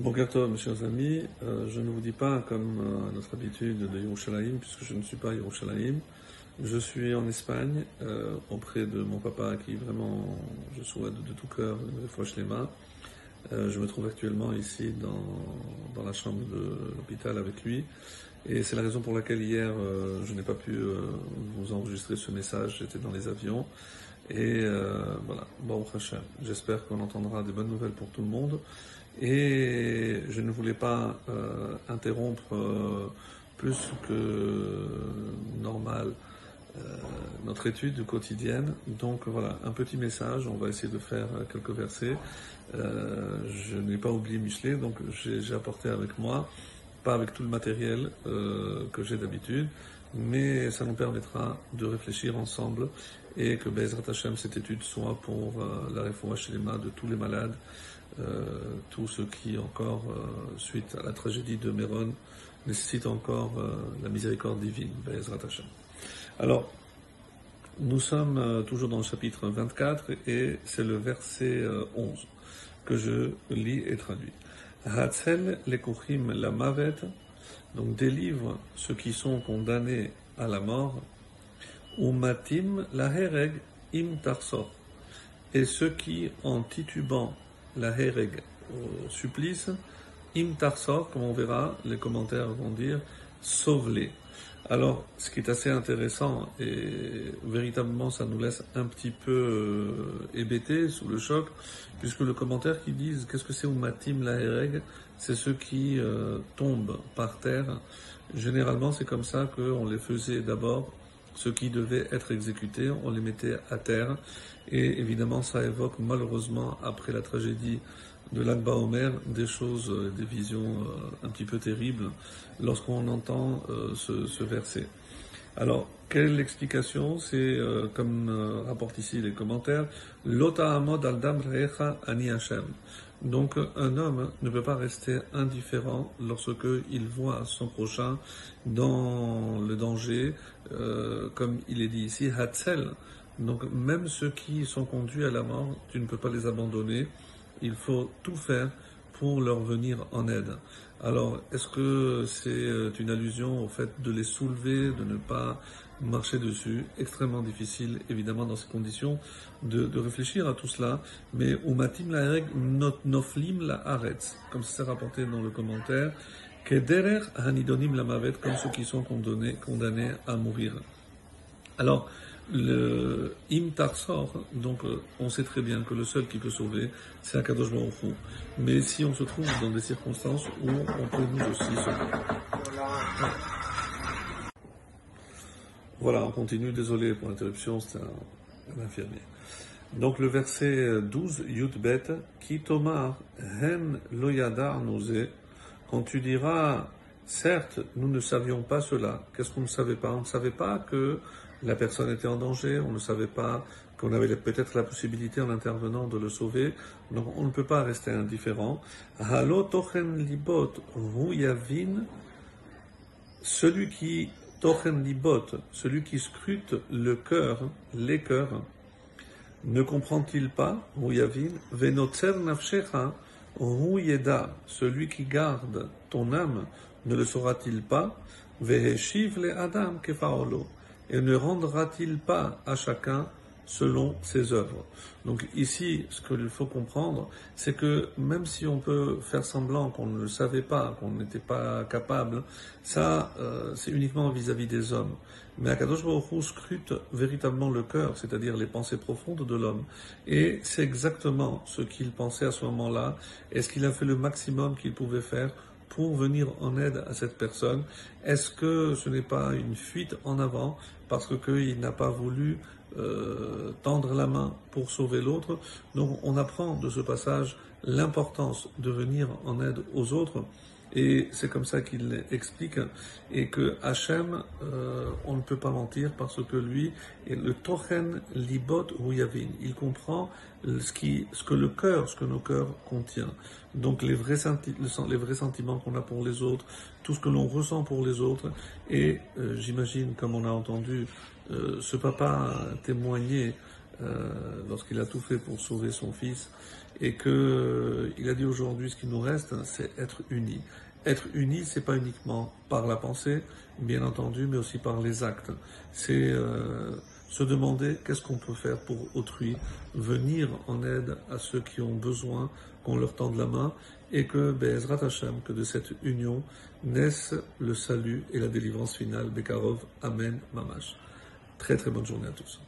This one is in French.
Bon Tov, mes chers amis, euh, je ne vous dis pas comme euh, notre habitude de Yerushalayim, puisque je ne suis pas Yerushalayim. Je suis en Espagne, euh, auprès de mon papa qui vraiment, je souhaite de tout cœur, une les mains. je me trouve actuellement ici dans, dans la chambre de l'hôpital avec lui. Et c'est la raison pour laquelle hier, je n'ai pas pu vous enregistrer ce message, j'étais dans les avions. Et voilà, bon Hashem, j'espère qu'on entendra des bonnes nouvelles pour tout le monde. Et je ne voulais pas euh, interrompre euh, plus que normal euh, notre étude quotidienne. Donc voilà, un petit message, on va essayer de faire quelques versets. je n'ai pas oublié Michelet, donc j'ai apporté avec moi, pas avec tout le matériel que j'ai d'habitude, mais ça nous permettra de réfléchir ensemble et que Bezrat Hashem, cette étude soit pour la réforme de tous les malades euh, tous ceux qui encore, euh, suite à la tragédie de Méron, nécessitent encore euh, la miséricorde divine, Bezrat Hashem. Alors, nous sommes toujours dans le chapitre 24 et c'est le verset 11 que je lis et traduis. Hatzel lekuchim la mavet, donc délivre ceux qui sont condamnés à la mort, ou matim la hereg im tarsor, et ceux qui, en titubant, la Hereg au supplice, im tarsor, comme on verra, les commentaires vont dire, sauve-les. Alors, ce qui est assez intéressant, et véritablement ça nous laisse un petit peu euh, hébétés, sous le choc, puisque le commentaire qui dit qu'est-ce que c'est Umatim la Hereg, c'est ceux qui euh, tombent par terre. Généralement, c'est comme ça qu'on les faisait d'abord ceux qui devaient être exécutés, on les mettait à terre. Et évidemment, ça évoque malheureusement, après la tragédie de l'Akba Omer, des choses, euh, des visions euh, un petit peu terribles lorsqu'on entend euh, ce, verset. Alors, quelle est l'explication C'est, comme rapporte ici les commentaires, Lota Amod al-Dam Ani Hashem. Donc un homme ne peut pas rester indifférent lorsque il voit son prochain dans le danger, comme il est dit ici, Hatzel. Donc même ceux qui sont conduits à la mort, tu ne peux pas les abandonner. Il faut tout faire pour leur venir en aide. Alors, est-ce que c'est euh, une allusion au fait de les soulever, de ne pas marcher dessus? Extrêmement difficile, évidemment, dans ces conditions, de, réfléchir à tout cela. Mais umatim la not noflim la aretz, comme c'est rapporté dans le commentaire, kederer hanidonim la mavet, comme ceux qui sont condamnés, condamnés à mourir. Alors, le Im donc euh, on sait très bien que le seul qui peut sauver, c'est Akadosh Baruch Mais si on se trouve dans des circonstances où on peut nous aussi sauver. Voilà, on continue, désolé pour l'interruption, c'est un, infirmier. Donc le verset 12, Yudbet, qui tomar hen loyadar quand tu diras, certes, nous ne savions pas cela, qu'est-ce qu'on ne savait pas? On ne savait pas que la personne était en danger, on ne savait pas qu'on avait peut-être la possibilité en intervenant de le sauver, donc on ne peut pas rester indifférent. Halo tochen libot yavin, celui qui tochen libot, celui qui scrute le cœur, les cœurs, ne comprend-il pas, yavin, venotzer nafshecha, celui qui garde ton âme, ne le saura-t-il pas, veheshiv le adam kefaolo, et ne rendra-t-il pas à chacun selon ses œuvres? Donc ici, ce qu'il faut comprendre, c'est que même si on peut faire semblant qu'on ne le savait pas, qu'on n'était pas capable, ça, euh, c'est uniquement vis-à-vis des hommes. Mais Akadosh Baruch scrute véritablement le cœur, c'est-à-dire les pensées profondes de l'homme. Et c'est exactement ce qu'il pensait à ce moment-là, et ce qu'il a fait le maximum qu'il pouvait faire pour venir en aide à cette personne. Est-ce que ce n'est pas une fuite en avant parce qu'il n'a pas voulu euh, tendre la main pour sauver l'autre? Donc on apprend de ce passage l'importance de venir en aide aux autres et c'est comme ça qu'il explique, et que Hachem, euh, on ne peut pas mentir parce que lui est le tochen libot yavin. Il comprend ce, qui, ce que le cœur, ce que nos cœurs contient. Donc les vrais, les vrais sentiments qu'on a pour les autres, tout ce que l'on ressent pour les autres. Et euh, j'imagine, comme on a entendu euh, ce papa témoigner euh, lorsqu'il a tout fait pour sauver son fils, et que euh, a dit aujourd'hui ce qui nous reste, c'est être unis. Être unis, c'est pas uniquement par la pensée, bien entendu, mais aussi par les actes. C'est euh, se demander qu'est-ce qu'on peut faire pour autrui, venir en aide à ceux qui ont besoin, qu'on leur tende la main, et que Be'ezrat Hashem, que de cette union naisse le salut et la délivrance finale. Bekarov, Amen, Mamash. Très très bonne journée à tous.